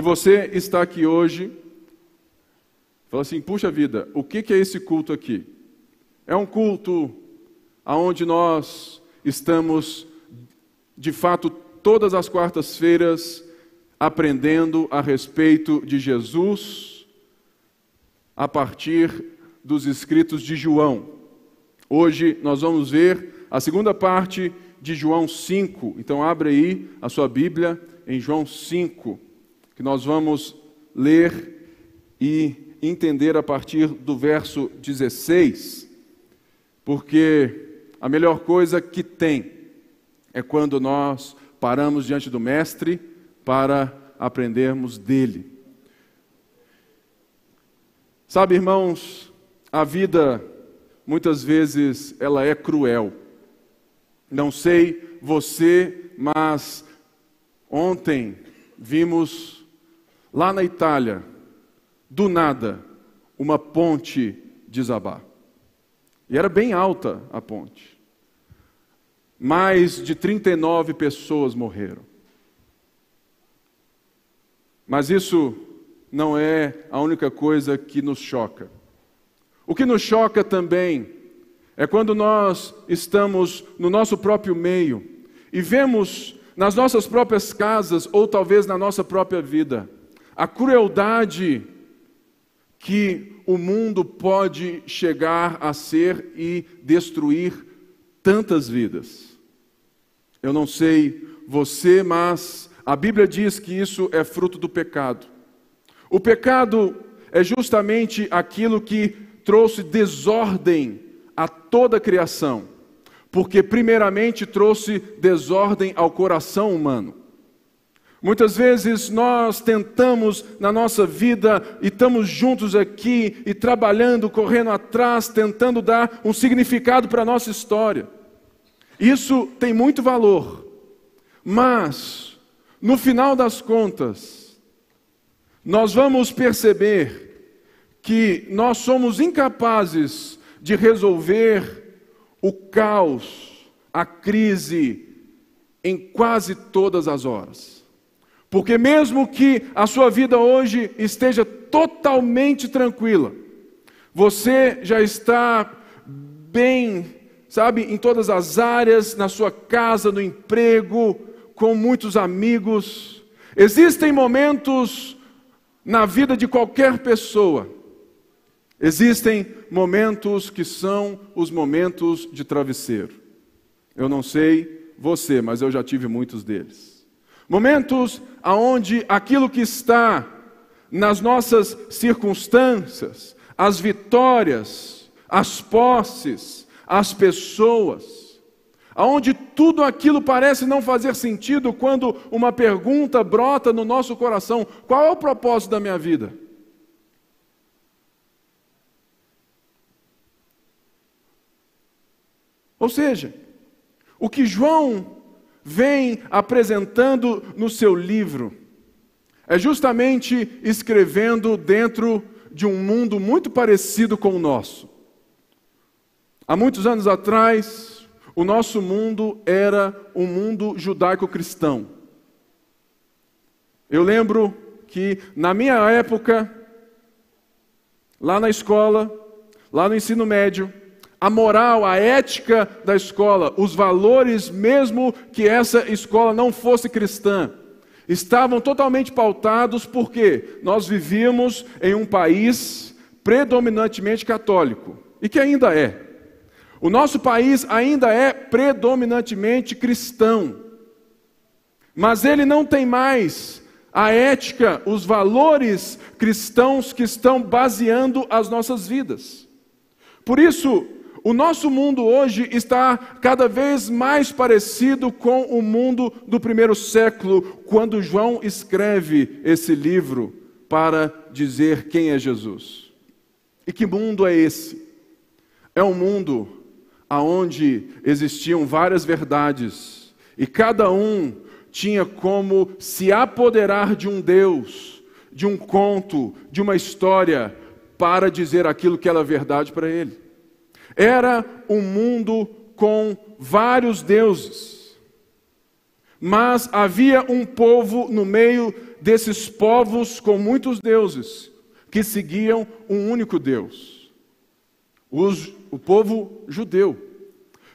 Se você está aqui hoje, fala assim: puxa vida, o que é esse culto aqui? É um culto onde nós estamos, de fato, todas as quartas-feiras aprendendo a respeito de Jesus a partir dos escritos de João. Hoje nós vamos ver a segunda parte de João 5. Então abre aí a sua Bíblia em João 5, que nós vamos ler e entender a partir do verso 16. Porque a melhor coisa que tem é quando nós paramos diante do mestre para aprendermos dele. Sabe, irmãos, a vida muitas vezes ela é cruel. Não sei você, mas ontem vimos lá na Itália, do nada, uma ponte desabar. E era bem alta a ponte. Mais de 39 pessoas morreram. Mas isso não é a única coisa que nos choca. O que nos choca também é quando nós estamos no nosso próprio meio e vemos nas nossas próprias casas ou talvez na nossa própria vida a crueldade que o mundo pode chegar a ser e destruir tantas vidas. Eu não sei você, mas a Bíblia diz que isso é fruto do pecado. O pecado é justamente aquilo que trouxe desordem a toda a criação, porque, primeiramente, trouxe desordem ao coração humano. Muitas vezes nós tentamos na nossa vida e estamos juntos aqui e trabalhando, correndo atrás, tentando dar um significado para a nossa história. Isso tem muito valor, mas no final das contas, nós vamos perceber que nós somos incapazes de resolver o caos, a crise em quase todas as horas. Porque, mesmo que a sua vida hoje esteja totalmente tranquila, você já está bem, sabe, em todas as áreas, na sua casa, no emprego, com muitos amigos. Existem momentos na vida de qualquer pessoa. Existem momentos que são os momentos de travesseiro. Eu não sei você, mas eu já tive muitos deles. Momentos aonde aquilo que está nas nossas circunstâncias, as vitórias, as posses, as pessoas, aonde tudo aquilo parece não fazer sentido quando uma pergunta brota no nosso coração: qual é o propósito da minha vida? Ou seja, o que João vem apresentando no seu livro é justamente escrevendo dentro de um mundo muito parecido com o nosso. Há muitos anos atrás, o nosso mundo era um mundo judaico-cristão. Eu lembro que na minha época, lá na escola, lá no ensino médio, a moral, a ética da escola, os valores, mesmo que essa escola não fosse cristã, estavam totalmente pautados porque nós vivíamos em um país predominantemente católico e que ainda é. O nosso país ainda é predominantemente cristão, mas ele não tem mais a ética, os valores cristãos que estão baseando as nossas vidas. Por isso, o nosso mundo hoje está cada vez mais parecido com o mundo do primeiro século, quando João escreve esse livro para dizer quem é Jesus. E que mundo é esse? É um mundo aonde existiam várias verdades e cada um tinha como se apoderar de um Deus, de um conto, de uma história para dizer aquilo que era verdade para ele. Era um mundo com vários deuses. Mas havia um povo no meio desses povos com muitos deuses, que seguiam um único Deus, Os, o povo judeu.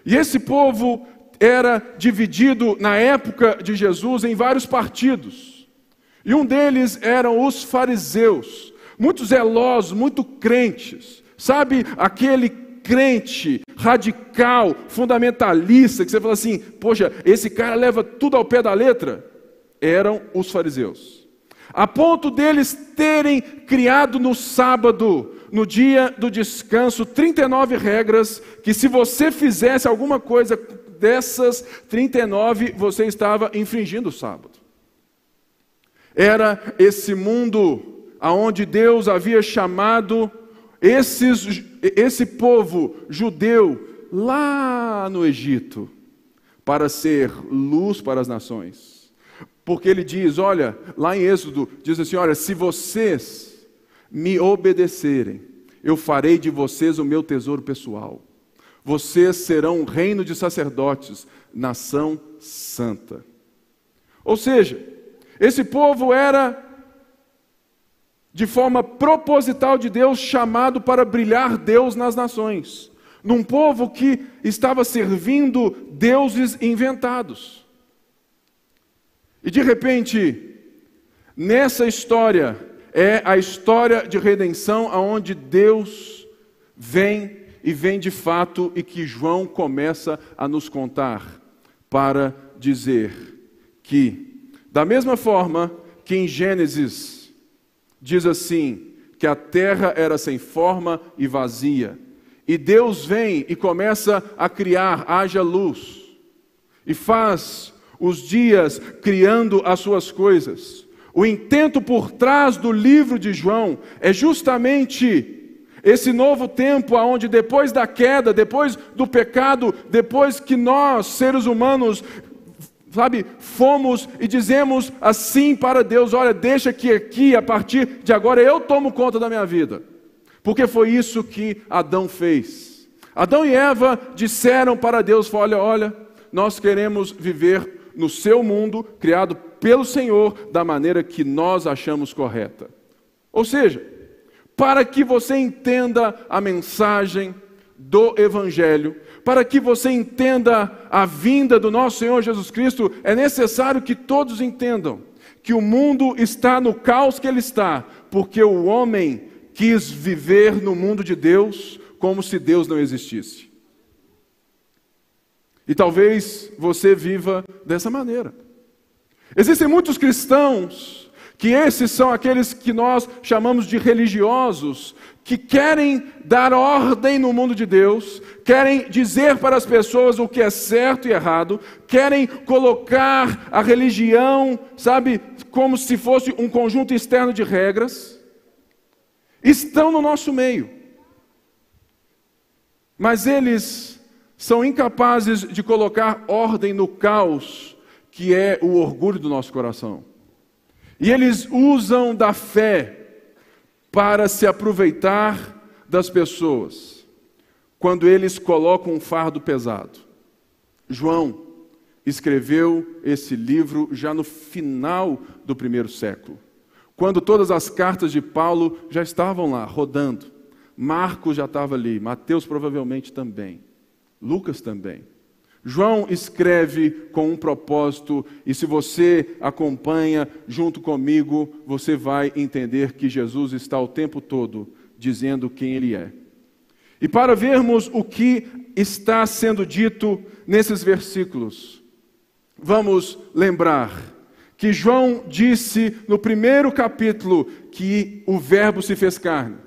E esse povo era dividido na época de Jesus em vários partidos. E um deles eram os fariseus, muito zelosos, muito crentes. Sabe aquele crente radical, fundamentalista, que você fala assim: poxa, esse cara leva tudo ao pé da letra? Eram os fariseus. A ponto deles terem criado no sábado, no dia do descanso, 39 regras que, se você fizesse alguma coisa dessas 39, você estava infringindo o sábado. Era esse mundo aonde Deus havia chamado esses, esse povo judeu lá no Egito para ser luz para as nações. Porque ele diz, olha, lá em Êxodo, diz assim: olha, se vocês me obedecerem, eu farei de vocês o meu tesouro pessoal. Vocês serão um reino de sacerdotes, nação santa. Ou seja, esse povo era de forma proposital de Deus, chamado para brilhar Deus nas nações, num povo que estava servindo deuses inventados. E de repente, nessa história, é a história de redenção aonde Deus vem e vem de fato e que João começa a nos contar para dizer que, da mesma forma que em Gênesis diz assim: que a terra era sem forma e vazia. E Deus vem e começa a criar, haja luz, e faz os dias criando as suas coisas. O intento por trás do livro de João é justamente esse novo tempo aonde depois da queda, depois do pecado, depois que nós, seres humanos, sabe, fomos e dizemos assim para Deus: olha, deixa que aqui, a partir de agora, eu tomo conta da minha vida. Porque foi isso que Adão fez. Adão e Eva disseram para Deus: olha, olha, nós queremos viver no seu mundo, criado pelo Senhor, da maneira que nós achamos correta. Ou seja, para que você entenda a mensagem do Evangelho, para que você entenda a vinda do nosso Senhor Jesus Cristo, é necessário que todos entendam que o mundo está no caos que ele está, porque o homem quis viver no mundo de Deus como se Deus não existisse. E talvez você viva dessa maneira. Existem muitos cristãos que esses são aqueles que nós chamamos de religiosos, que querem dar ordem no mundo de Deus, querem dizer para as pessoas o que é certo e errado, querem colocar a religião, sabe, como se fosse um conjunto externo de regras, estão no nosso meio. Mas eles são incapazes de colocar ordem no caos que é o orgulho do nosso coração. E eles usam da fé para se aproveitar das pessoas quando eles colocam um fardo pesado. João escreveu esse livro já no final do primeiro século, quando todas as cartas de Paulo já estavam lá rodando. Marcos já estava ali, Mateus provavelmente também, Lucas também. João escreve com um propósito, e se você acompanha junto comigo, você vai entender que Jesus está o tempo todo dizendo quem Ele é. E para vermos o que está sendo dito nesses versículos, vamos lembrar que João disse no primeiro capítulo que o Verbo se fez carne.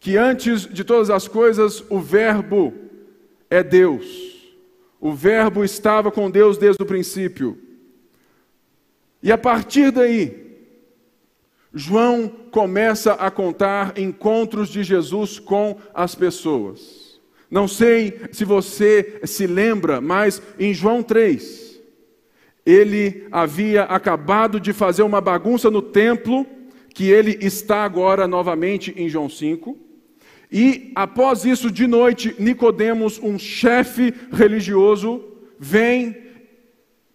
Que antes de todas as coisas, o Verbo é Deus. O Verbo estava com Deus desde o princípio. E a partir daí, João começa a contar encontros de Jesus com as pessoas. Não sei se você se lembra, mas em João 3, ele havia acabado de fazer uma bagunça no templo, que ele está agora novamente em João 5. E após isso, de noite, Nicodemos, um chefe religioso, vem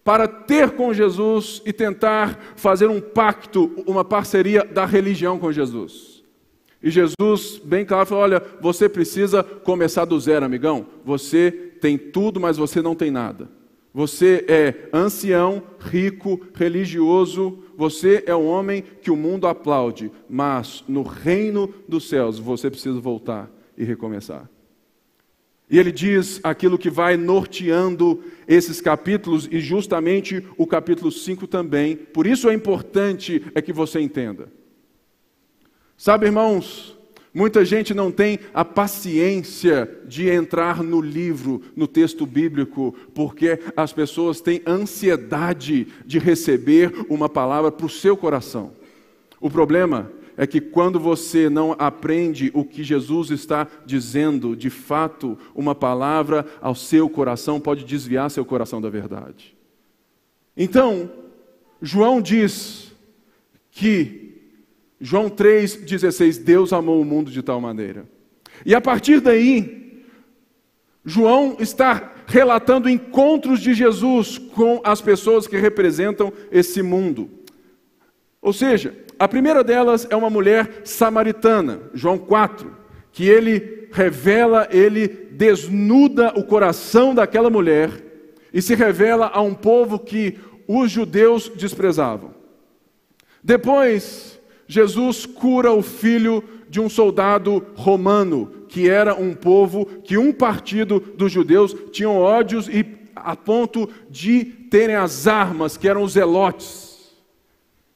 para ter com Jesus e tentar fazer um pacto, uma parceria da religião com Jesus. E Jesus, bem claro, falou: Olha, você precisa começar do zero, amigão. Você tem tudo, mas você não tem nada. Você é ancião, rico, religioso, você é um homem que o mundo aplaude, mas no reino dos céus você precisa voltar e recomeçar. E ele diz aquilo que vai norteando esses capítulos e justamente o capítulo 5 também. Por isso é importante é que você entenda. Sabe, irmãos, muita gente não tem a paciência de entrar no livro, no texto bíblico, porque as pessoas têm ansiedade de receber uma palavra para o seu coração. O problema é que quando você não aprende o que Jesus está dizendo, de fato, uma palavra ao seu coração pode desviar seu coração da verdade. Então, João diz que, João 3,16, Deus amou o mundo de tal maneira. E a partir daí, João está relatando encontros de Jesus com as pessoas que representam esse mundo. Ou seja, a primeira delas é uma mulher samaritana, João 4, que ele revela, ele desnuda o coração daquela mulher e se revela a um povo que os judeus desprezavam. Depois, Jesus cura o filho de um soldado romano, que era um povo que um partido dos judeus tinham ódios e a ponto de terem as armas, que eram os zelotes.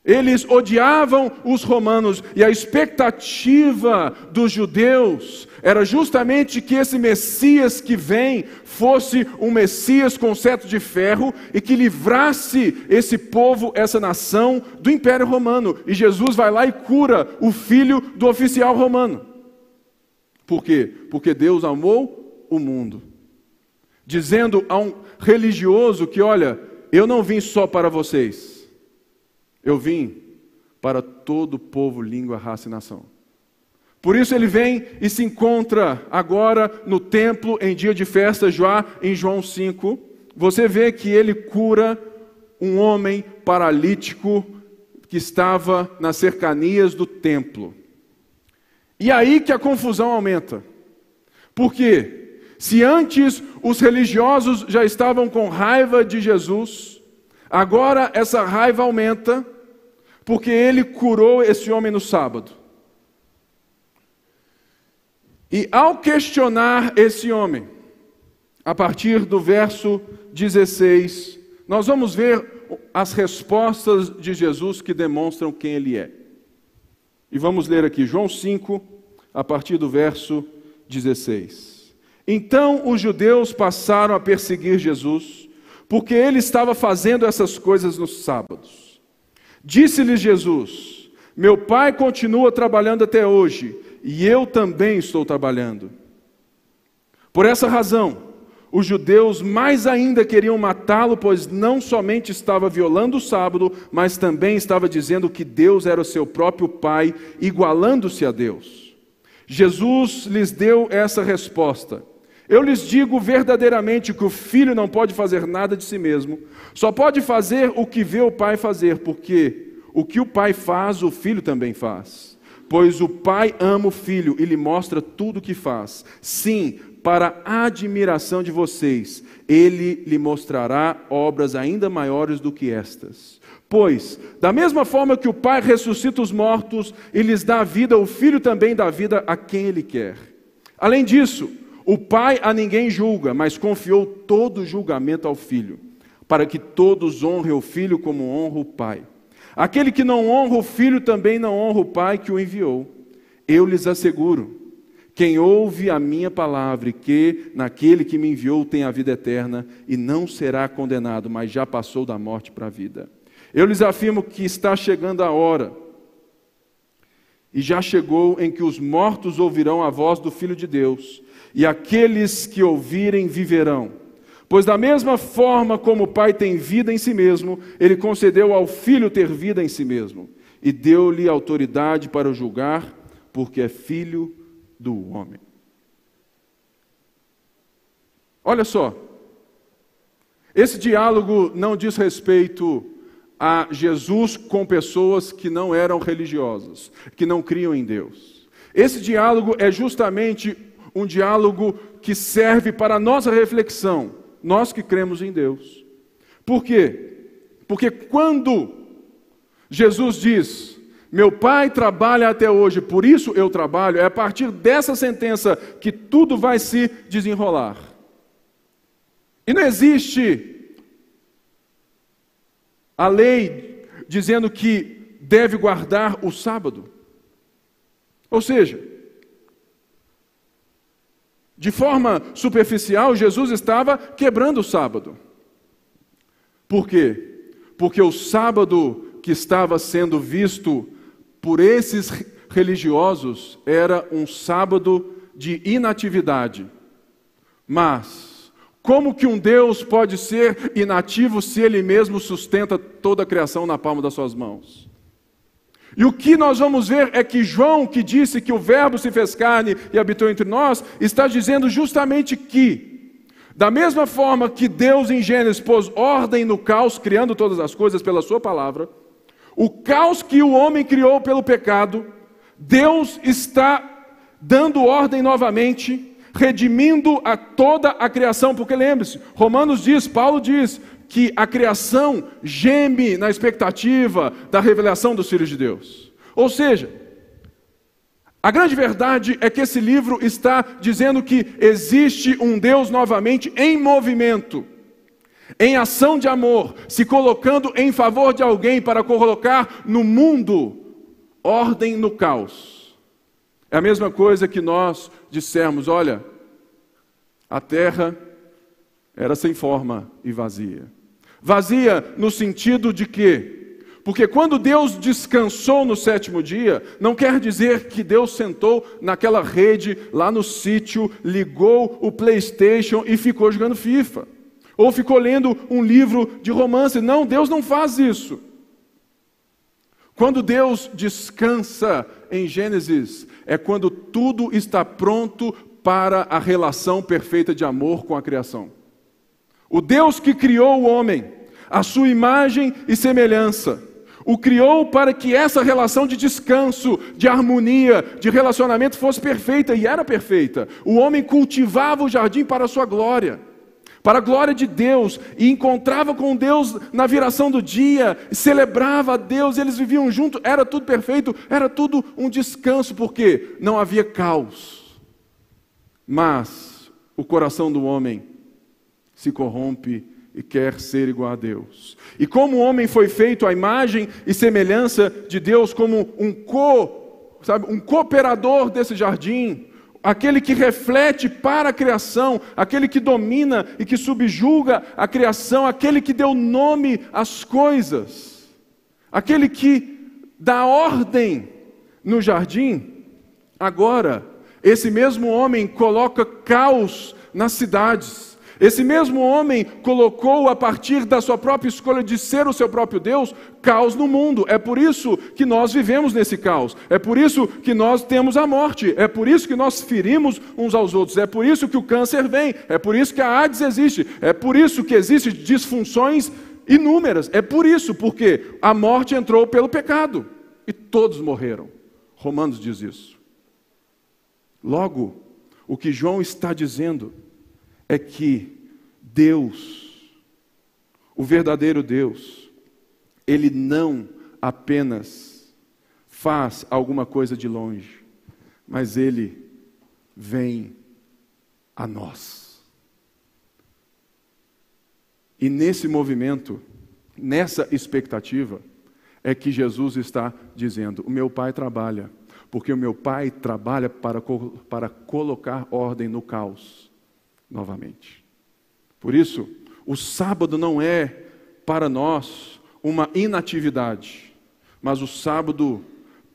Eles odiavam os romanos e a expectativa dos judeus era justamente que esse Messias que vem fosse um Messias com cetro de ferro e que livrasse esse povo, essa nação, do Império Romano. E Jesus vai lá e cura o filho do oficial romano. Por quê? Porque Deus amou o mundo, dizendo a um religioso que, olha, eu não vim só para vocês. Eu vim para todo povo, língua, raça e nação. Por isso ele vem e se encontra agora no templo em dia de festa, já em João 5. Você vê que ele cura um homem paralítico que estava nas cercanias do templo. E aí que a confusão aumenta. Por quê? Se antes os religiosos já estavam com raiva de Jesus, Agora essa raiva aumenta, porque ele curou esse homem no sábado. E ao questionar esse homem, a partir do verso 16, nós vamos ver as respostas de Jesus que demonstram quem ele é. E vamos ler aqui João 5, a partir do verso 16. Então os judeus passaram a perseguir Jesus porque ele estava fazendo essas coisas nos sábados. Disse-lhes Jesus: Meu pai continua trabalhando até hoje, e eu também estou trabalhando. Por essa razão, os judeus mais ainda queriam matá-lo, pois não somente estava violando o sábado, mas também estava dizendo que Deus era o seu próprio Pai, igualando-se a Deus. Jesus lhes deu essa resposta. Eu lhes digo verdadeiramente que o filho não pode fazer nada de si mesmo, só pode fazer o que vê o pai fazer, porque o que o pai faz, o filho também faz. Pois o pai ama o filho e lhe mostra tudo o que faz. Sim, para a admiração de vocês, ele lhe mostrará obras ainda maiores do que estas. Pois, da mesma forma que o pai ressuscita os mortos e lhes dá vida, o filho também dá vida a quem ele quer. Além disso, o pai a ninguém julga, mas confiou todo o julgamento ao filho, para que todos honrem o filho como honra o pai. Aquele que não honra o filho também não honra o pai que o enviou. Eu lhes asseguro: quem ouve a minha palavra e que naquele que me enviou tem a vida eterna e não será condenado, mas já passou da morte para a vida. Eu lhes afirmo que está chegando a hora, e já chegou em que os mortos ouvirão a voz do Filho de Deus e aqueles que ouvirem viverão. Pois, da mesma forma como o Pai tem vida em si mesmo, ele concedeu ao Filho ter vida em si mesmo, e deu-lhe autoridade para julgar, porque é filho do homem. Olha só, Esse diálogo não diz respeito a Jesus com pessoas que não eram religiosas, que não criam em Deus. Esse diálogo é justamente um diálogo que serve para a nossa reflexão, nós que cremos em Deus. Por quê? Porque quando Jesus diz, meu pai trabalha até hoje, por isso eu trabalho, é a partir dessa sentença que tudo vai se desenrolar. E não existe a lei dizendo que deve guardar o sábado. Ou seja, de forma superficial, Jesus estava quebrando o sábado. Por quê? Porque o sábado que estava sendo visto por esses religiosos era um sábado de inatividade. Mas como que um Deus pode ser inativo se ele mesmo sustenta toda a criação na palma das suas mãos? E o que nós vamos ver é que João, que disse que o Verbo se fez carne e habitou entre nós, está dizendo justamente que, da mesma forma que Deus em Gênesis pôs ordem no caos, criando todas as coisas pela Sua palavra, o caos que o homem criou pelo pecado, Deus está dando ordem novamente redimindo a toda a criação, porque lembre-se, Romanos diz, Paulo diz, que a criação geme na expectativa da revelação dos filhos de Deus. Ou seja, a grande verdade é que esse livro está dizendo que existe um Deus novamente em movimento, em ação de amor, se colocando em favor de alguém para colocar no mundo ordem no caos. É a mesma coisa que nós dissermos: olha, a terra era sem forma e vazia. Vazia no sentido de que, porque quando Deus descansou no sétimo dia, não quer dizer que Deus sentou naquela rede lá no sítio, ligou o PlayStation e ficou jogando FIFA. Ou ficou lendo um livro de romance. Não, Deus não faz isso. Quando Deus descansa em Gênesis, é quando tudo está pronto para a relação perfeita de amor com a criação. O Deus que criou o homem, a sua imagem e semelhança, o criou para que essa relação de descanso, de harmonia, de relacionamento fosse perfeita e era perfeita. O homem cultivava o jardim para a sua glória para a glória de Deus, e encontrava com Deus na viração do dia, celebrava a Deus, e eles viviam juntos, era tudo perfeito, era tudo um descanso, porque não havia caos. Mas o coração do homem se corrompe e quer ser igual a Deus. E como o homem foi feito à imagem e semelhança de Deus, como um co, sabe, um cooperador desse jardim, aquele que reflete para a criação, aquele que domina e que subjuga a criação, aquele que deu nome às coisas, aquele que dá ordem no jardim. Agora, esse mesmo homem coloca caos nas cidades. Esse mesmo homem colocou, a partir da sua própria escolha de ser o seu próprio Deus, caos no mundo. É por isso que nós vivemos nesse caos. É por isso que nós temos a morte. É por isso que nós ferimos uns aos outros. É por isso que o câncer vem. É por isso que a AIDS existe. É por isso que existem disfunções inúmeras. É por isso, porque a morte entrou pelo pecado e todos morreram. Romanos diz isso. Logo, o que João está dizendo é que Deus, o verdadeiro Deus, ele não apenas faz alguma coisa de longe, mas ele vem a nós. E nesse movimento, nessa expectativa, é que Jesus está dizendo: O meu Pai trabalha, porque o meu Pai trabalha para, para colocar ordem no caos novamente. Por isso, o sábado não é para nós uma inatividade, mas o sábado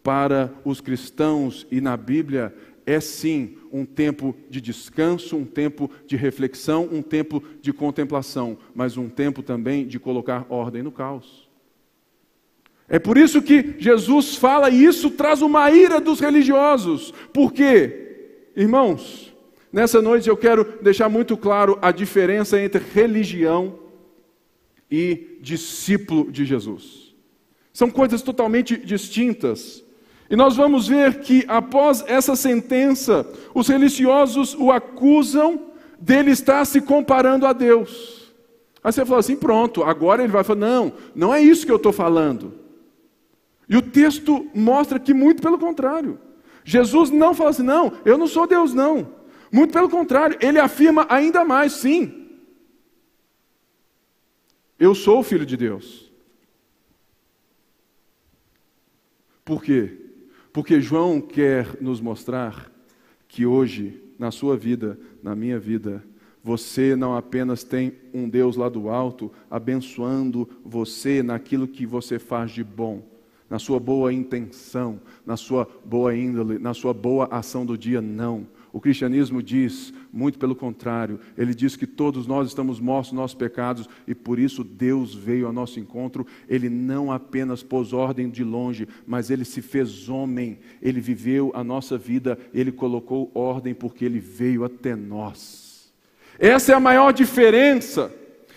para os cristãos e na Bíblia é sim um tempo de descanso, um tempo de reflexão, um tempo de contemplação, mas um tempo também de colocar ordem no caos. É por isso que Jesus fala e isso traz uma ira dos religiosos. Por quê? Irmãos, Nessa noite eu quero deixar muito claro a diferença entre religião e discípulo de Jesus. São coisas totalmente distintas. E nós vamos ver que após essa sentença, os religiosos o acusam dele estar se comparando a Deus. Aí você fala assim: pronto, agora ele vai falar: não, não é isso que eu estou falando. E o texto mostra que muito pelo contrário. Jesus não fala assim: não, eu não sou Deus, não. Muito pelo contrário, ele afirma ainda mais: sim, eu sou o filho de Deus. Por quê? Porque João quer nos mostrar que hoje, na sua vida, na minha vida, você não apenas tem um Deus lá do alto abençoando você naquilo que você faz de bom, na sua boa intenção, na sua boa índole, na sua boa ação do dia, não. O cristianismo diz, muito pelo contrário, ele diz que todos nós estamos mortos nos nossos pecados e por isso Deus veio ao nosso encontro. Ele não apenas pôs ordem de longe, mas ele se fez homem, ele viveu a nossa vida, ele colocou ordem porque ele veio até nós. Essa é a maior diferença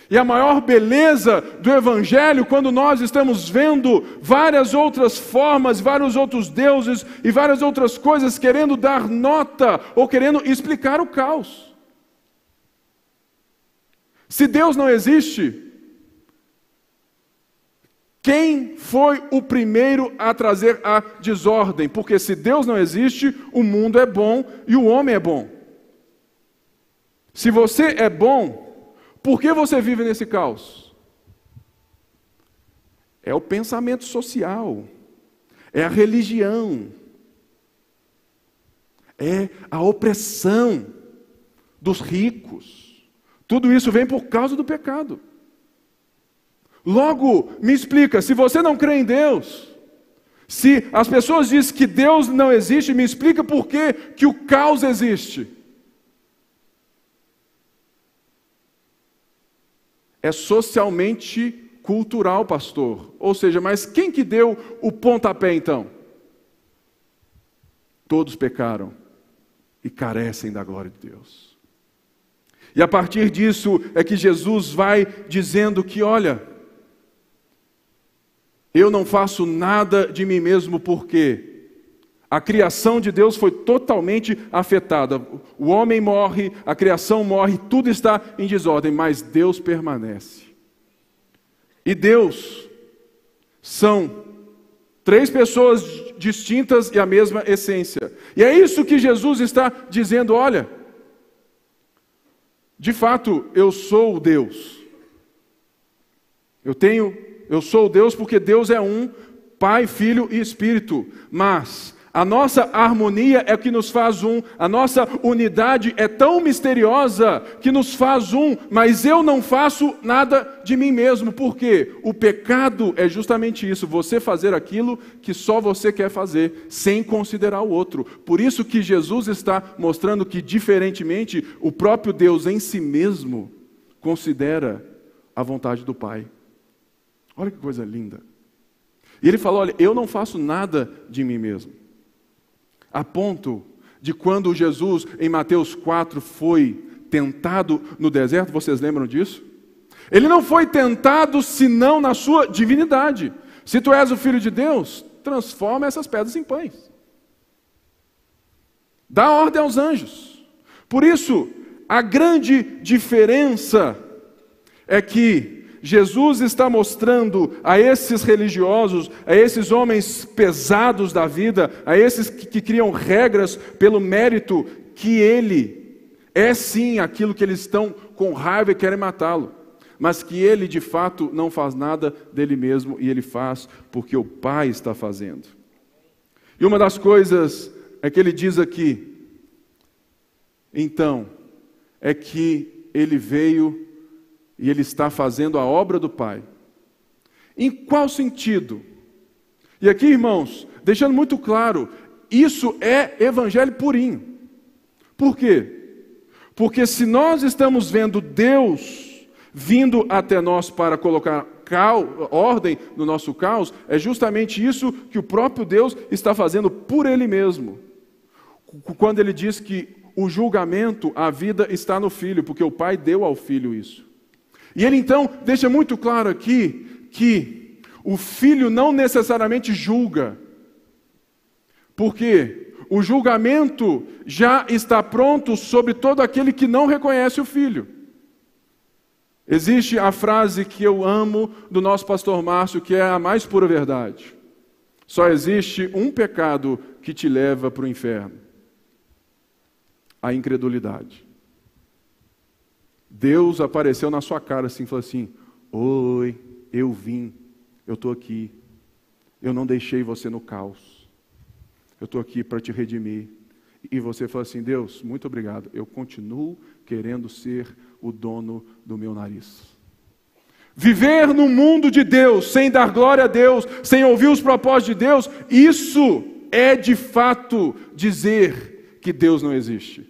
e a maior beleza do Evangelho, quando nós estamos vendo várias outras formas, vários outros deuses e várias outras coisas querendo dar nota ou querendo explicar o caos. Se Deus não existe, quem foi o primeiro a trazer a desordem? Porque se Deus não existe, o mundo é bom e o homem é bom. Se você é bom, por que você vive nesse caos? É o pensamento social, é a religião, é a opressão dos ricos. Tudo isso vem por causa do pecado. Logo, me explica, se você não crê em Deus, se as pessoas dizem que Deus não existe, me explica por que, que o caos existe. É socialmente cultural, pastor. Ou seja, mas quem que deu o pontapé então? Todos pecaram e carecem da glória de Deus. E a partir disso é que Jesus vai dizendo que, olha, eu não faço nada de mim mesmo porque a criação de Deus foi totalmente afetada. O homem morre, a criação morre, tudo está em desordem, mas Deus permanece. E Deus são três pessoas distintas e a mesma essência. E é isso que Jesus está dizendo: olha, de fato, eu sou o Deus. Eu tenho, eu sou Deus porque Deus é um, Pai, Filho e Espírito. Mas a nossa harmonia é o que nos faz um, a nossa unidade é tão misteriosa que nos faz um, mas eu não faço nada de mim mesmo, porque o pecado é justamente isso, você fazer aquilo que só você quer fazer, sem considerar o outro. Por isso que Jesus está mostrando que, diferentemente, o próprio Deus em si mesmo considera a vontade do Pai. Olha que coisa linda. E ele falou: Olha, eu não faço nada de mim mesmo a ponto de quando Jesus, em Mateus 4, foi tentado no deserto, vocês lembram disso? Ele não foi tentado senão na sua divindade. Se tu és o filho de Deus, transforma essas pedras em pães. Dá ordem aos anjos. Por isso, a grande diferença é que Jesus está mostrando a esses religiosos, a esses homens pesados da vida, a esses que, que criam regras pelo mérito, que ele é sim aquilo que eles estão com raiva e querem matá-lo, mas que ele de fato não faz nada dele mesmo e ele faz porque o Pai está fazendo. E uma das coisas é que ele diz aqui, então, é que ele veio e ele está fazendo a obra do Pai. Em qual sentido? E aqui, irmãos, deixando muito claro, isso é evangelho purinho. Por quê? Porque se nós estamos vendo Deus vindo até nós para colocar ordem no nosso caos, é justamente isso que o próprio Deus está fazendo por Ele mesmo. Quando Ele diz que o julgamento, a vida está no Filho, porque o Pai deu ao Filho isso. E ele então deixa muito claro aqui que o filho não necessariamente julga, porque o julgamento já está pronto sobre todo aquele que não reconhece o filho. Existe a frase que eu amo do nosso pastor Márcio, que é a mais pura verdade. Só existe um pecado que te leva para o inferno: a incredulidade. Deus apareceu na sua cara assim, falou assim: Oi, eu vim, eu estou aqui, eu não deixei você no caos, eu estou aqui para te redimir. E você fala assim: Deus, muito obrigado, eu continuo querendo ser o dono do meu nariz. Viver no mundo de Deus, sem dar glória a Deus, sem ouvir os propósitos de Deus, isso é de fato dizer que Deus não existe.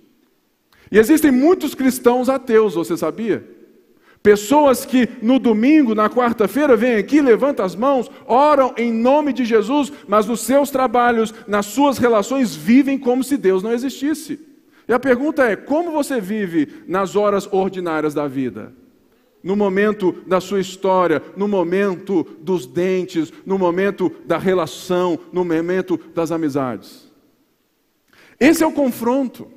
E existem muitos cristãos ateus, você sabia? Pessoas que no domingo, na quarta-feira, vêm aqui, levantam as mãos, oram em nome de Jesus, mas nos seus trabalhos, nas suas relações, vivem como se Deus não existisse. E a pergunta é: como você vive nas horas ordinárias da vida? No momento da sua história, no momento dos dentes, no momento da relação, no momento das amizades. Esse é o confronto.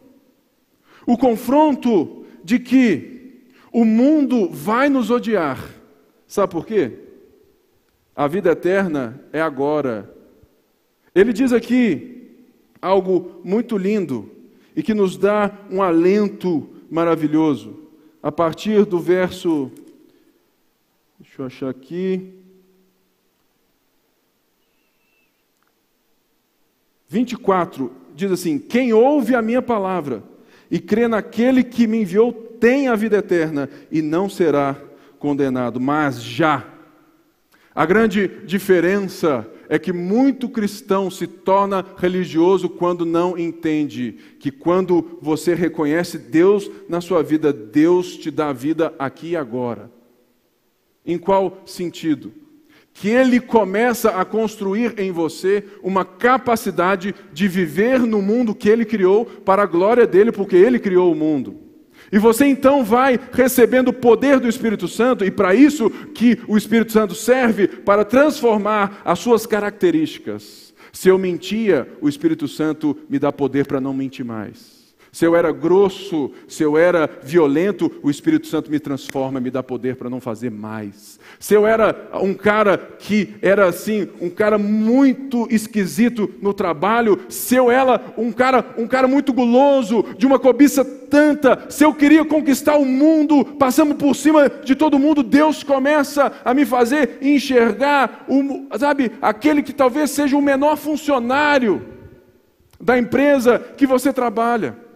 O confronto de que o mundo vai nos odiar. Sabe por quê? A vida eterna é agora. Ele diz aqui algo muito lindo e que nos dá um alento maravilhoso. A partir do verso. Deixa eu achar aqui. 24 diz assim: Quem ouve a minha palavra e crê naquele que me enviou tem a vida eterna e não será condenado, mas já. A grande diferença é que muito cristão se torna religioso quando não entende que quando você reconhece Deus na sua vida, Deus te dá vida aqui e agora. Em qual sentido? Que ele começa a construir em você uma capacidade de viver no mundo que ele criou para a glória dele, porque ele criou o mundo. E você então vai recebendo o poder do Espírito Santo, e para isso que o Espírito Santo serve para transformar as suas características. Se eu mentia, o Espírito Santo me dá poder para não mentir mais. Se eu era grosso, se eu era violento, o Espírito Santo me transforma, me dá poder para não fazer mais. Se eu era um cara que era assim, um cara muito esquisito no trabalho, se eu era um cara, um cara muito guloso, de uma cobiça tanta, se eu queria conquistar o mundo, passando por cima de todo mundo, Deus começa a me fazer enxergar, o, sabe, aquele que talvez seja o menor funcionário da empresa que você trabalha.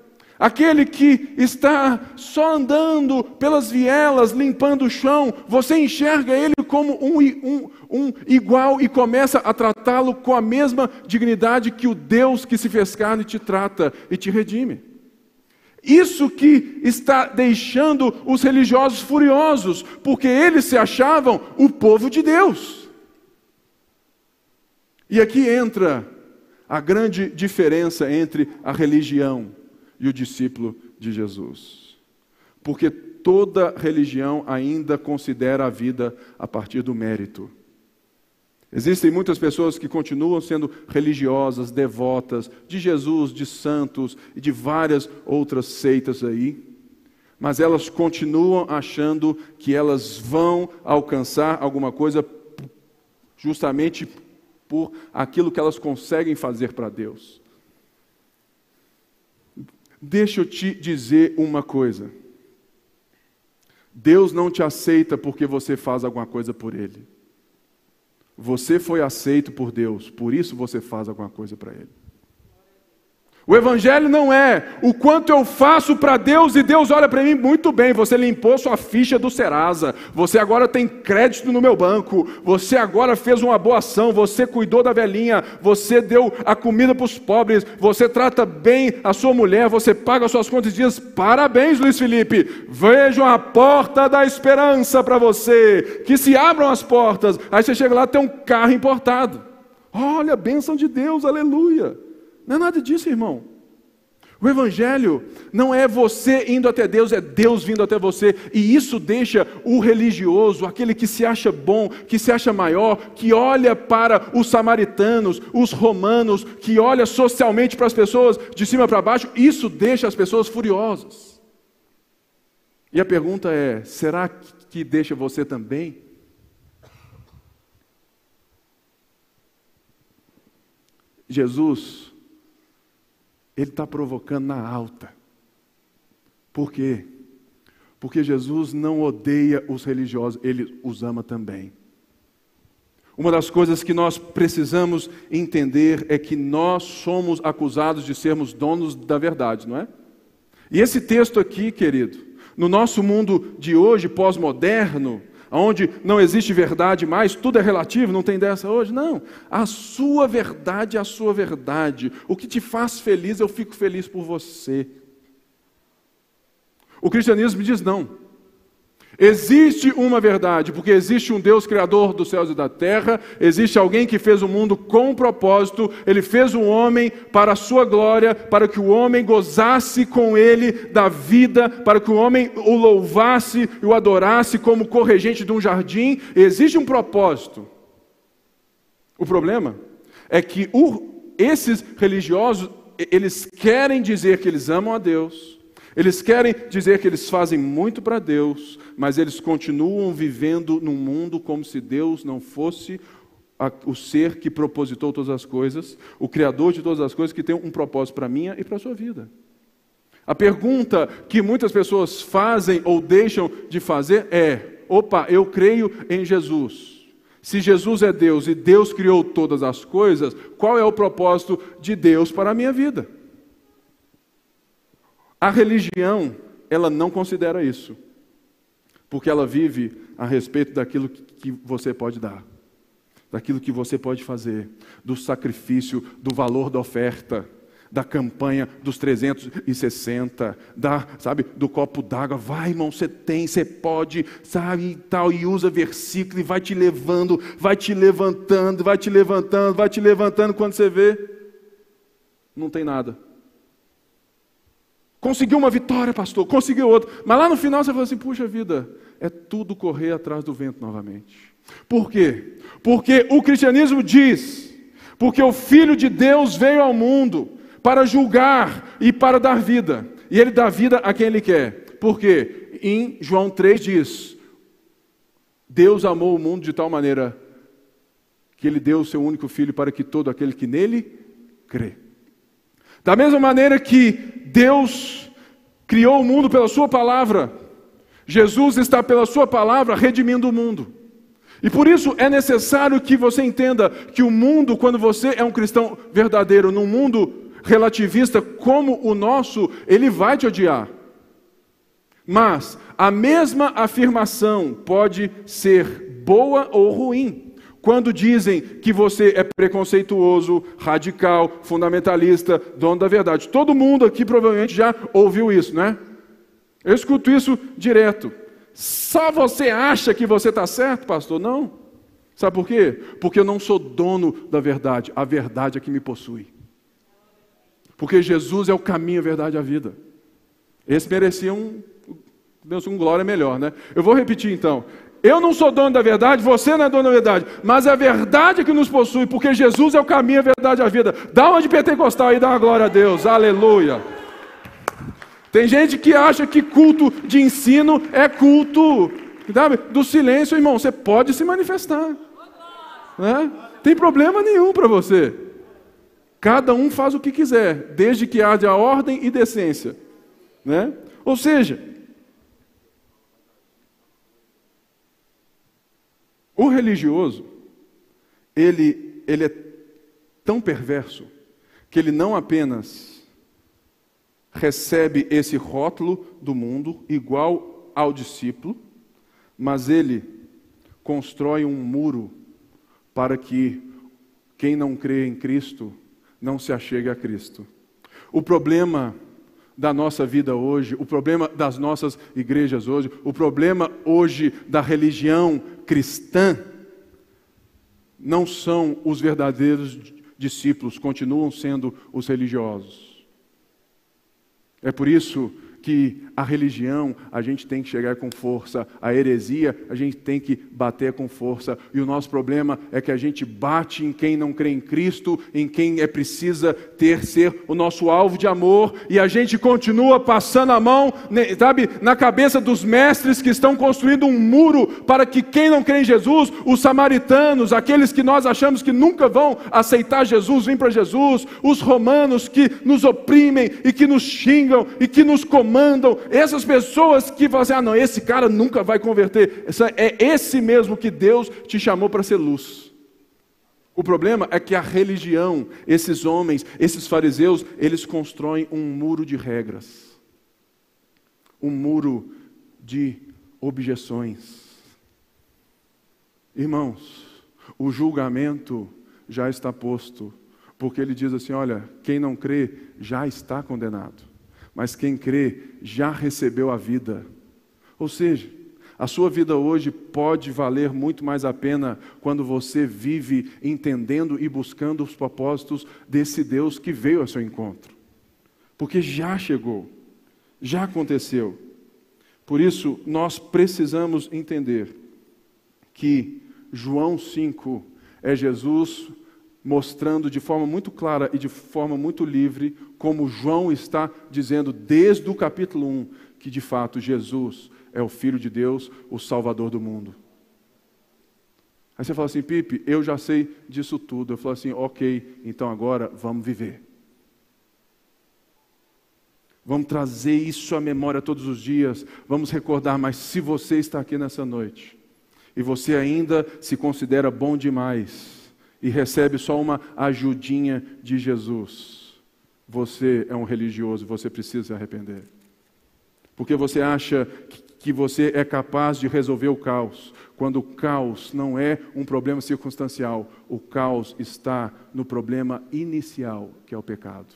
Aquele que está só andando pelas vielas, limpando o chão, você enxerga ele como um, um, um igual e começa a tratá-lo com a mesma dignidade que o Deus que se fez carne te trata e te redime. Isso que está deixando os religiosos furiosos, porque eles se achavam o povo de Deus. E aqui entra a grande diferença entre a religião e o discípulo de Jesus. Porque toda religião ainda considera a vida a partir do mérito. Existem muitas pessoas que continuam sendo religiosas, devotas de Jesus, de santos e de várias outras seitas aí, mas elas continuam achando que elas vão alcançar alguma coisa justamente por aquilo que elas conseguem fazer para Deus. Deixa eu te dizer uma coisa. Deus não te aceita porque você faz alguma coisa por Ele. Você foi aceito por Deus, por isso você faz alguma coisa para Ele. O Evangelho não é o quanto eu faço para Deus e Deus olha para mim muito bem. Você limpou sua ficha do Serasa, você agora tem crédito no meu banco, você agora fez uma boa ação, você cuidou da velhinha, você deu a comida para os pobres, você trata bem a sua mulher, você paga suas contas e parabéns, Luiz Felipe, vejam a porta da esperança para você, que se abram as portas. Aí você chega lá tem um carro importado. Olha, bênção de Deus, aleluia. Não é nada disso, irmão. O Evangelho não é você indo até Deus, é Deus vindo até você. E isso deixa o religioso, aquele que se acha bom, que se acha maior, que olha para os samaritanos, os romanos, que olha socialmente para as pessoas de cima para baixo, isso deixa as pessoas furiosas. E a pergunta é: será que deixa você também? Jesus ele está provocando na alta. Por quê? Porque Jesus não odeia os religiosos, ele os ama também. Uma das coisas que nós precisamos entender é que nós somos acusados de sermos donos da verdade, não é? E esse texto aqui, querido, no nosso mundo de hoje, pós-moderno, onde não existe verdade mais, tudo é relativo, não tem dessa hoje. Não. A sua verdade é a sua verdade. O que te faz feliz, eu fico feliz por você. O cristianismo diz não. Existe uma verdade, porque existe um Deus criador dos céus e da terra, existe alguém que fez o mundo com propósito, ele fez o homem para a sua glória, para que o homem gozasse com ele da vida, para que o homem o louvasse e o adorasse como corregente de um jardim. Existe um propósito. O problema é que o, esses religiosos, eles querem dizer que eles amam a Deus, eles querem dizer que eles fazem muito para Deus, mas eles continuam vivendo num mundo como se Deus não fosse o ser que propositou todas as coisas, o Criador de todas as coisas, que tem um propósito para a minha e para a sua vida. A pergunta que muitas pessoas fazem ou deixam de fazer é: opa, eu creio em Jesus. Se Jesus é Deus e Deus criou todas as coisas, qual é o propósito de Deus para a minha vida? A religião, ela não considera isso, porque ela vive a respeito daquilo que você pode dar, daquilo que você pode fazer, do sacrifício, do valor da oferta, da campanha dos 360, da, sabe, do copo d'água. Vai, irmão, você tem, você pode, sabe, e tal, e usa versículo e vai te levando, vai te levantando, vai te levantando, vai te levantando quando você vê, não tem nada. Conseguiu uma vitória, pastor, conseguiu outra. Mas lá no final você fala assim: puxa vida, é tudo correr atrás do vento novamente. Por quê? Porque o cristianismo diz, porque o Filho de Deus veio ao mundo para julgar e para dar vida. E ele dá vida a quem ele quer. Por quê? Em João 3 diz: Deus amou o mundo de tal maneira que ele deu o seu único filho para que todo aquele que nele crê. Da mesma maneira que Deus criou o mundo pela Sua palavra. Jesus está pela Sua palavra redimindo o mundo. E por isso é necessário que você entenda que o mundo, quando você é um cristão verdadeiro, num mundo relativista como o nosso, ele vai te odiar. Mas a mesma afirmação pode ser boa ou ruim. Quando dizem que você é preconceituoso, radical, fundamentalista, dono da verdade. Todo mundo aqui provavelmente já ouviu isso, né? Eu escuto isso direto. Só você acha que você está certo, pastor? Não. Sabe por quê? Porque eu não sou dono da verdade. A verdade é que me possui. Porque Jesus é o caminho, a verdade e a vida. Esse merecia um, um glória melhor, né? Eu vou repetir então. Eu não sou dono da verdade, você não é dono da verdade, mas é a verdade que nos possui, porque Jesus é o caminho, a verdade e a vida. Dá uma de pentecostal aí, dá uma glória a Deus, aleluia. Tem gente que acha que culto de ensino é culto sabe, do silêncio, irmão. Você pode se manifestar, né? tem problema nenhum para você. Cada um faz o que quiser, desde que haja ordem e decência. Né? Ou seja, O religioso, ele, ele é tão perverso que ele não apenas recebe esse rótulo do mundo igual ao discípulo, mas ele constrói um muro para que quem não crê em Cristo não se achegue a Cristo. O problema da nossa vida hoje, o problema das nossas igrejas hoje, o problema hoje da religião cristã, não são os verdadeiros discípulos, continuam sendo os religiosos. É por isso que a religião a gente tem que chegar com força, a heresia a gente tem que bater com força, e o nosso problema é que a gente bate em quem não crê em Cristo, em quem é precisa ter ser o nosso alvo de amor, e a gente continua passando a mão, sabe, na cabeça dos mestres que estão construindo um muro para que quem não crê em Jesus, os samaritanos, aqueles que nós achamos que nunca vão aceitar Jesus, vêm para Jesus, os romanos que nos oprimem e que nos xingam e que nos comandam, mandam, essas pessoas que falam assim: ah, não, esse cara nunca vai converter. É esse mesmo que Deus te chamou para ser luz. O problema é que a religião, esses homens, esses fariseus, eles constroem um muro de regras, um muro de objeções. Irmãos, o julgamento já está posto, porque ele diz assim: olha, quem não crê já está condenado mas quem crê já recebeu a vida. Ou seja, a sua vida hoje pode valer muito mais a pena quando você vive entendendo e buscando os propósitos desse Deus que veio ao seu encontro. Porque já chegou, já aconteceu. Por isso, nós precisamos entender que João 5 é Jesus mostrando de forma muito clara e de forma muito livre, como João está dizendo desde o capítulo 1, que de fato Jesus é o Filho de Deus, o Salvador do mundo. Aí você fala assim, Pipe, eu já sei disso tudo. Eu falo assim, ok, então agora vamos viver. Vamos trazer isso à memória todos os dias, vamos recordar, mas se você está aqui nessa noite e você ainda se considera bom demais, e recebe só uma ajudinha de Jesus, você é um religioso, você precisa se arrepender. Porque você acha que você é capaz de resolver o caos, quando o caos não é um problema circunstancial, o caos está no problema inicial, que é o pecado.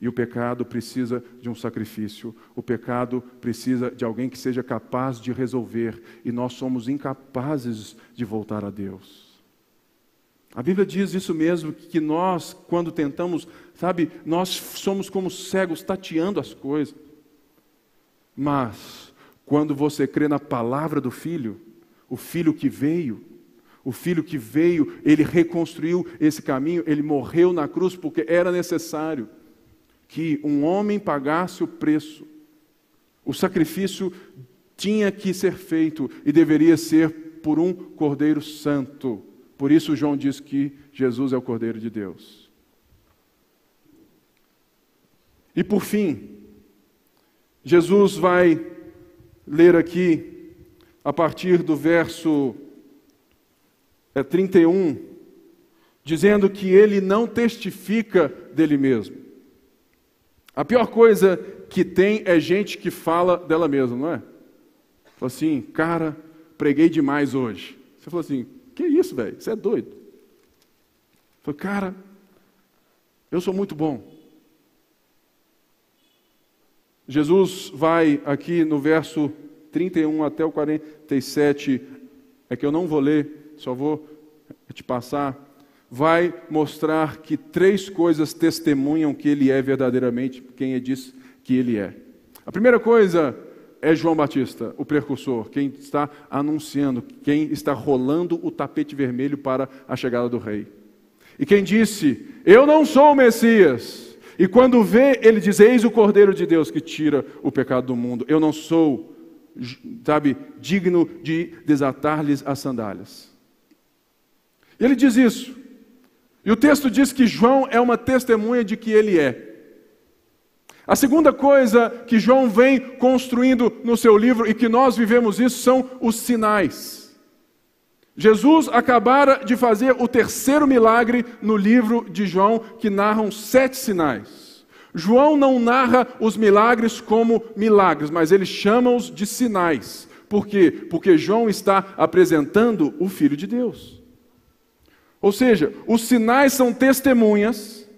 E o pecado precisa de um sacrifício, o pecado precisa de alguém que seja capaz de resolver, e nós somos incapazes de voltar a Deus. A Bíblia diz isso mesmo, que nós, quando tentamos, sabe, nós somos como cegos tateando as coisas. Mas, quando você crê na palavra do Filho, o Filho que veio, o Filho que veio, ele reconstruiu esse caminho, ele morreu na cruz porque era necessário que um homem pagasse o preço. O sacrifício tinha que ser feito e deveria ser por um Cordeiro Santo. Por isso, João diz que Jesus é o Cordeiro de Deus. E por fim, Jesus vai ler aqui, a partir do verso 31, é, dizendo que ele não testifica dele mesmo. A pior coisa que tem é gente que fala dela mesma, não é? Fala assim, cara, preguei demais hoje. Você falou assim, que isso, velho? Você é doido. Falei, cara, eu sou muito bom. Jesus vai aqui no verso 31 até o 47, é que eu não vou ler, só vou te passar. Vai mostrar que três coisas testemunham que ele é verdadeiramente quem é diz que ele é. A primeira coisa é João Batista, o precursor, quem está anunciando, quem está rolando o tapete vermelho para a chegada do rei. E quem disse: Eu não sou o Messias. E quando vê, ele diz: Eis o Cordeiro de Deus que tira o pecado do mundo. Eu não sou, sabe, digno de desatar-lhes as sandálias. Ele diz isso. E o texto diz que João é uma testemunha de que ele é. A segunda coisa que João vem construindo no seu livro e que nós vivemos isso são os sinais. Jesus acabara de fazer o terceiro milagre no livro de João, que narram sete sinais. João não narra os milagres como milagres, mas ele chama-os de sinais. Por quê? Porque João está apresentando o Filho de Deus. Ou seja, os sinais são testemunhas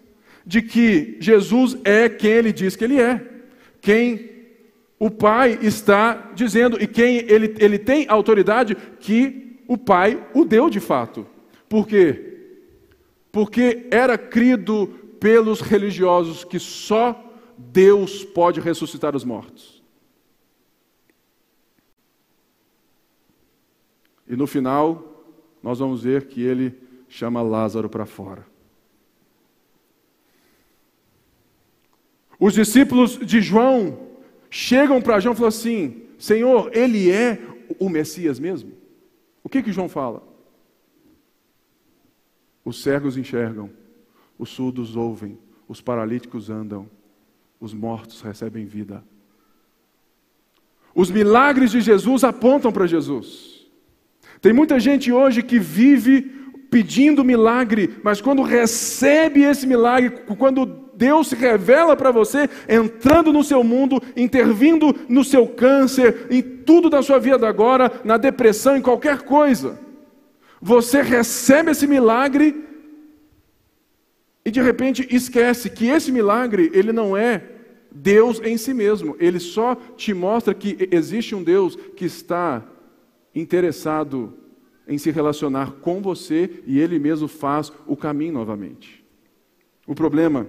de que Jesus é quem ele diz que ele é, quem o Pai está dizendo e quem ele, ele tem autoridade que o Pai o deu de fato. Por quê? Porque era crido pelos religiosos que só Deus pode ressuscitar os mortos. E no final, nós vamos ver que ele chama Lázaro para fora. Os discípulos de João chegam para João e falam assim: Senhor, ele é o Messias mesmo? O que que João fala? Os cegos enxergam, os surdos ouvem, os paralíticos andam, os mortos recebem vida. Os milagres de Jesus apontam para Jesus. Tem muita gente hoje que vive pedindo milagre, mas quando recebe esse milagre, quando Deus se revela para você, entrando no seu mundo, intervindo no seu câncer, em tudo da sua vida agora, na depressão, em qualquer coisa. Você recebe esse milagre e de repente esquece que esse milagre, ele não é Deus em si mesmo, ele só te mostra que existe um Deus que está interessado em se relacionar com você e ele mesmo faz o caminho novamente. O problema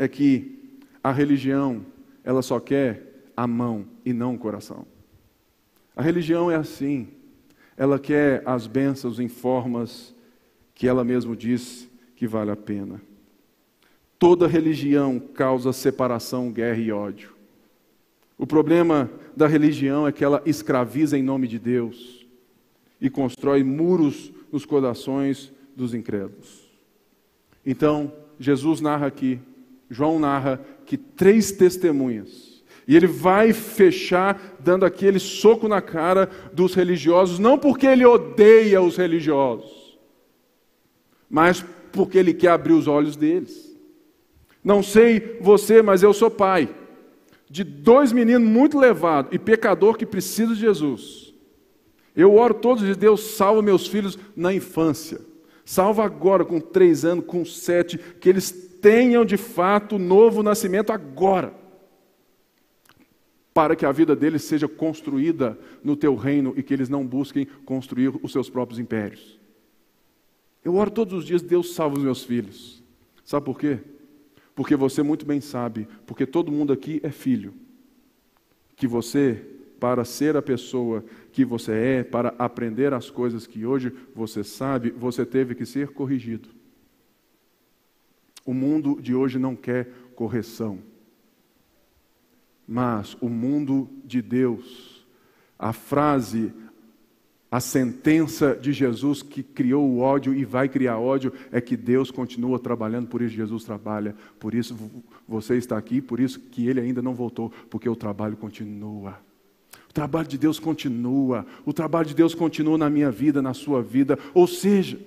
é que a religião, ela só quer a mão e não o coração. A religião é assim. Ela quer as bênçãos em formas que ela mesma diz que vale a pena. Toda religião causa separação, guerra e ódio. O problema da religião é que ela escraviza em nome de Deus e constrói muros nos corações dos incrédulos. Então, Jesus narra aqui João narra que três testemunhas. E ele vai fechar dando aquele soco na cara dos religiosos, não porque ele odeia os religiosos, mas porque ele quer abrir os olhos deles. Não sei você, mas eu sou pai de dois meninos muito levados e pecador que precisa de Jesus. Eu oro todos os dias, Deus salva meus filhos na infância. Salva agora com três anos, com sete, que eles tenham de fato novo nascimento agora, para que a vida deles seja construída no teu reino e que eles não busquem construir os seus próprios impérios. Eu oro todos os dias, Deus salva os meus filhos. Sabe por quê? Porque você muito bem sabe, porque todo mundo aqui é filho, que você, para ser a pessoa que você é, para aprender as coisas que hoje você sabe, você teve que ser corrigido. O mundo de hoje não quer correção. Mas o mundo de Deus, a frase, a sentença de Jesus que criou o ódio e vai criar ódio é que Deus continua trabalhando, por isso Jesus trabalha, por isso você está aqui, por isso que ele ainda não voltou, porque o trabalho continua. O trabalho de Deus continua, o trabalho de Deus continua na minha vida, na sua vida, ou seja,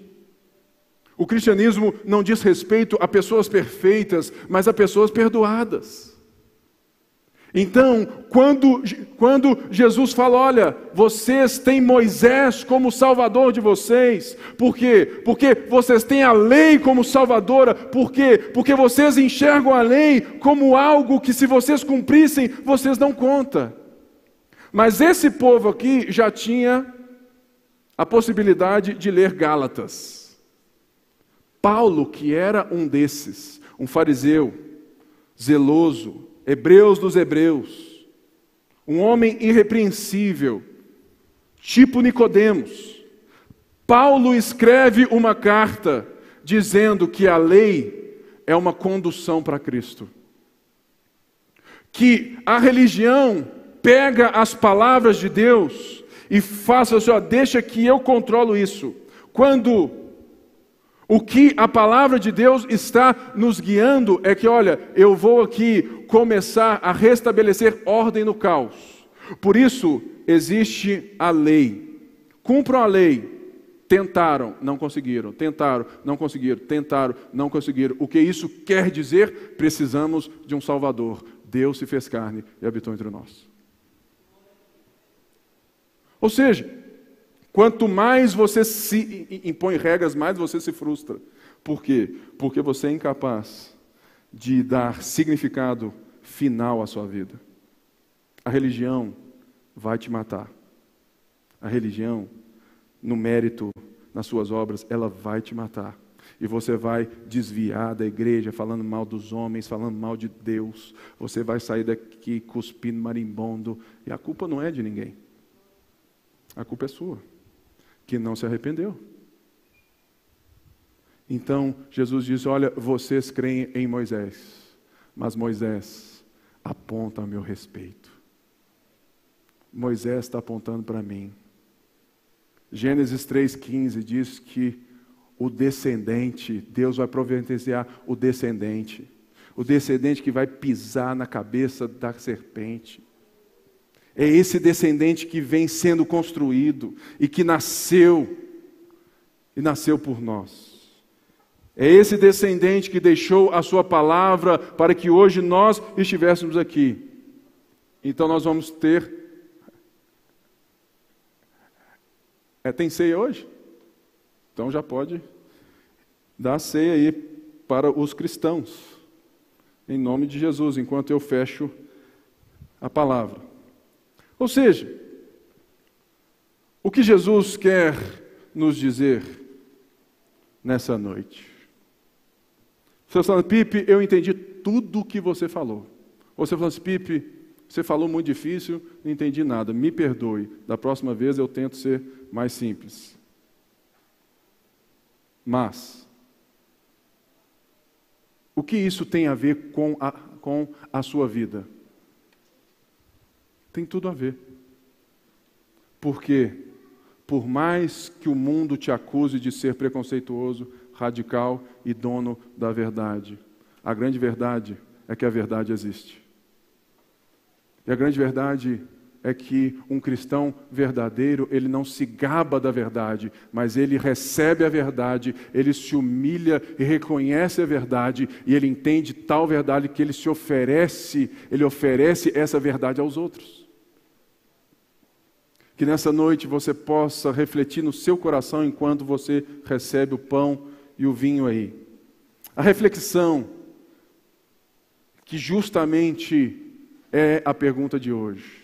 o cristianismo não diz respeito a pessoas perfeitas, mas a pessoas perdoadas. Então, quando, quando Jesus fala, olha, vocês têm Moisés como salvador de vocês, por quê? Porque vocês têm a lei como salvadora, por quê? Porque vocês enxergam a lei como algo que, se vocês cumprissem, vocês não conta. Mas esse povo aqui já tinha a possibilidade de ler Gálatas. Paulo, que era um desses, um fariseu, zeloso, hebreus dos hebreus, um homem irrepreensível, tipo Nicodemos. Paulo escreve uma carta dizendo que a lei é uma condução para Cristo. Que a religião pega as palavras de Deus e faça assim, ó, deixa que eu controlo isso. Quando o que a palavra de Deus está nos guiando é que, olha, eu vou aqui começar a restabelecer ordem no caos. Por isso existe a lei. Cumpram a lei. Tentaram, não conseguiram. Tentaram, não conseguiram. Tentaram, não conseguiram. O que isso quer dizer? Precisamos de um Salvador. Deus se fez carne e habitou entre nós. Ou seja, Quanto mais você se impõe regras, mais você se frustra. Por quê? Porque você é incapaz de dar significado final à sua vida. A religião vai te matar. A religião, no mérito, nas suas obras, ela vai te matar. e você vai desviar da igreja, falando mal dos homens, falando mal de Deus. Você vai sair daqui cuspindo marimbondo, e a culpa não é de ninguém. A culpa é sua, que não se arrependeu. Então Jesus diz: Olha, vocês creem em Moisés, mas Moisés aponta a meu respeito. Moisés está apontando para mim. Gênesis 3,15 diz que o descendente, Deus vai providenciar o descendente, o descendente que vai pisar na cabeça da serpente. É esse descendente que vem sendo construído e que nasceu, e nasceu por nós. É esse descendente que deixou a sua palavra para que hoje nós estivéssemos aqui. Então nós vamos ter. É, tem ceia hoje? Então já pode dar ceia aí para os cristãos. Em nome de Jesus, enquanto eu fecho a palavra. Ou seja, o que Jesus quer nos dizer nessa noite? Você falando, Pipe, eu entendi tudo o que você falou. Ou você falando assim, Pipe, você falou muito difícil, não entendi nada, me perdoe. Da próxima vez eu tento ser mais simples. Mas, o que isso tem a ver com a, com a sua vida? Tem tudo a ver. Porque, por mais que o mundo te acuse de ser preconceituoso, radical e dono da verdade. A grande verdade é que a verdade existe. E a grande verdade é que um cristão verdadeiro, ele não se gaba da verdade, mas ele recebe a verdade, ele se humilha e reconhece a verdade, e ele entende tal verdade que ele se oferece, ele oferece essa verdade aos outros. Que nessa noite você possa refletir no seu coração enquanto você recebe o pão e o vinho aí. A reflexão, que justamente é a pergunta de hoje.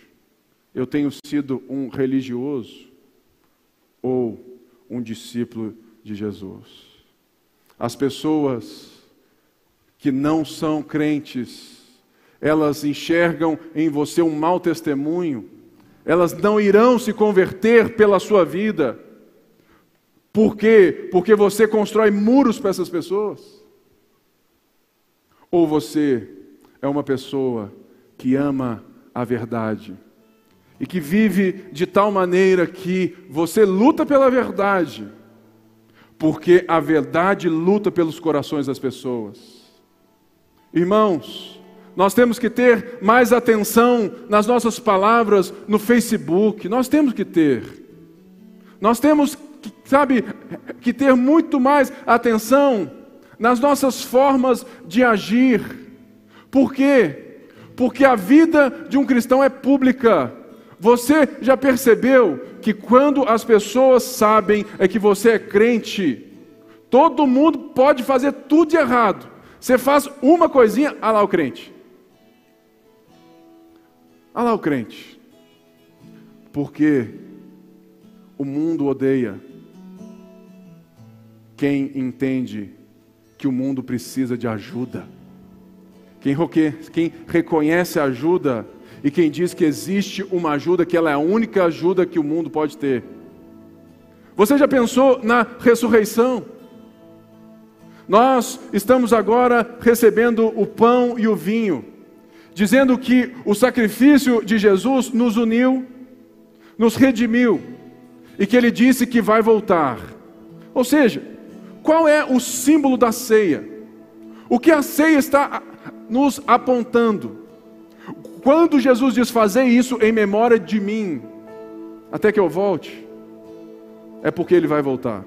Eu tenho sido um religioso ou um discípulo de Jesus? As pessoas que não são crentes, elas enxergam em você um mau testemunho, elas não irão se converter pela sua vida por quê? Porque você constrói muros para essas pessoas? Ou você é uma pessoa que ama a verdade e que vive de tal maneira que você luta pela verdade, porque a verdade luta pelos corações das pessoas. Irmãos, nós temos que ter mais atenção nas nossas palavras no Facebook, nós temos que ter. Nós temos sabe, que ter muito mais atenção nas nossas formas de agir. Por quê? Porque a vida de um cristão é pública. Você já percebeu que quando as pessoas sabem é que você é crente, todo mundo pode fazer tudo de errado. Você faz uma coisinha, ah lá o crente. Ah lá o crente. Porque o mundo odeia quem entende que o mundo precisa de ajuda. Quem, quem reconhece a ajuda e quem diz que existe uma ajuda, que ela é a única ajuda que o mundo pode ter. Você já pensou na ressurreição? Nós estamos agora recebendo o pão e o vinho, dizendo que o sacrifício de Jesus nos uniu, nos redimiu, e que ele disse que vai voltar. Ou seja, qual é o símbolo da ceia? O que a ceia está nos apontando? Quando Jesus diz fazer isso em memória de mim, até que eu volte, é porque ele vai voltar.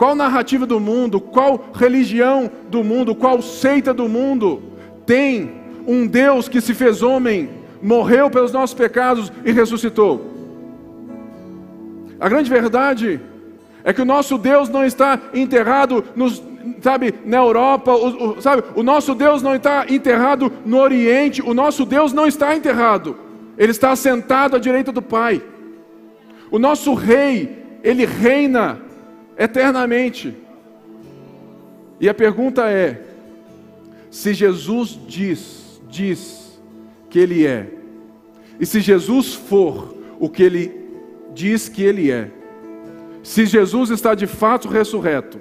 Qual narrativa do mundo, qual religião do mundo, qual seita do mundo tem um Deus que se fez homem, morreu pelos nossos pecados e ressuscitou? A grande verdade é que o nosso Deus não está enterrado nos, sabe, na Europa, o, o, sabe, o nosso Deus não está enterrado no Oriente, o nosso Deus não está enterrado. Ele está sentado à direita do Pai. O nosso rei ele reina eternamente. E a pergunta é: se Jesus diz, diz que ele é, e se Jesus for o que ele diz que ele é, se Jesus está de fato ressurreto,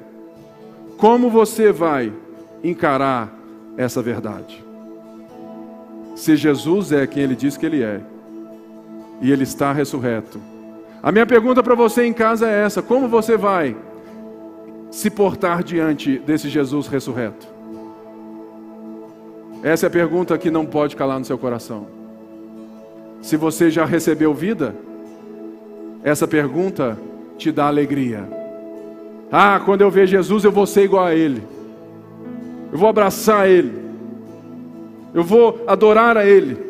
como você vai encarar essa verdade? Se Jesus é quem ele diz que ele é, e ele está ressurreto, a minha pergunta para você em casa é essa: como você vai se portar diante desse Jesus ressurreto? Essa é a pergunta que não pode calar no seu coração. Se você já recebeu vida, essa pergunta te dá alegria. Ah, quando eu ver Jesus, eu vou ser igual a Ele. Eu vou abraçar Ele. Eu vou adorar a Ele.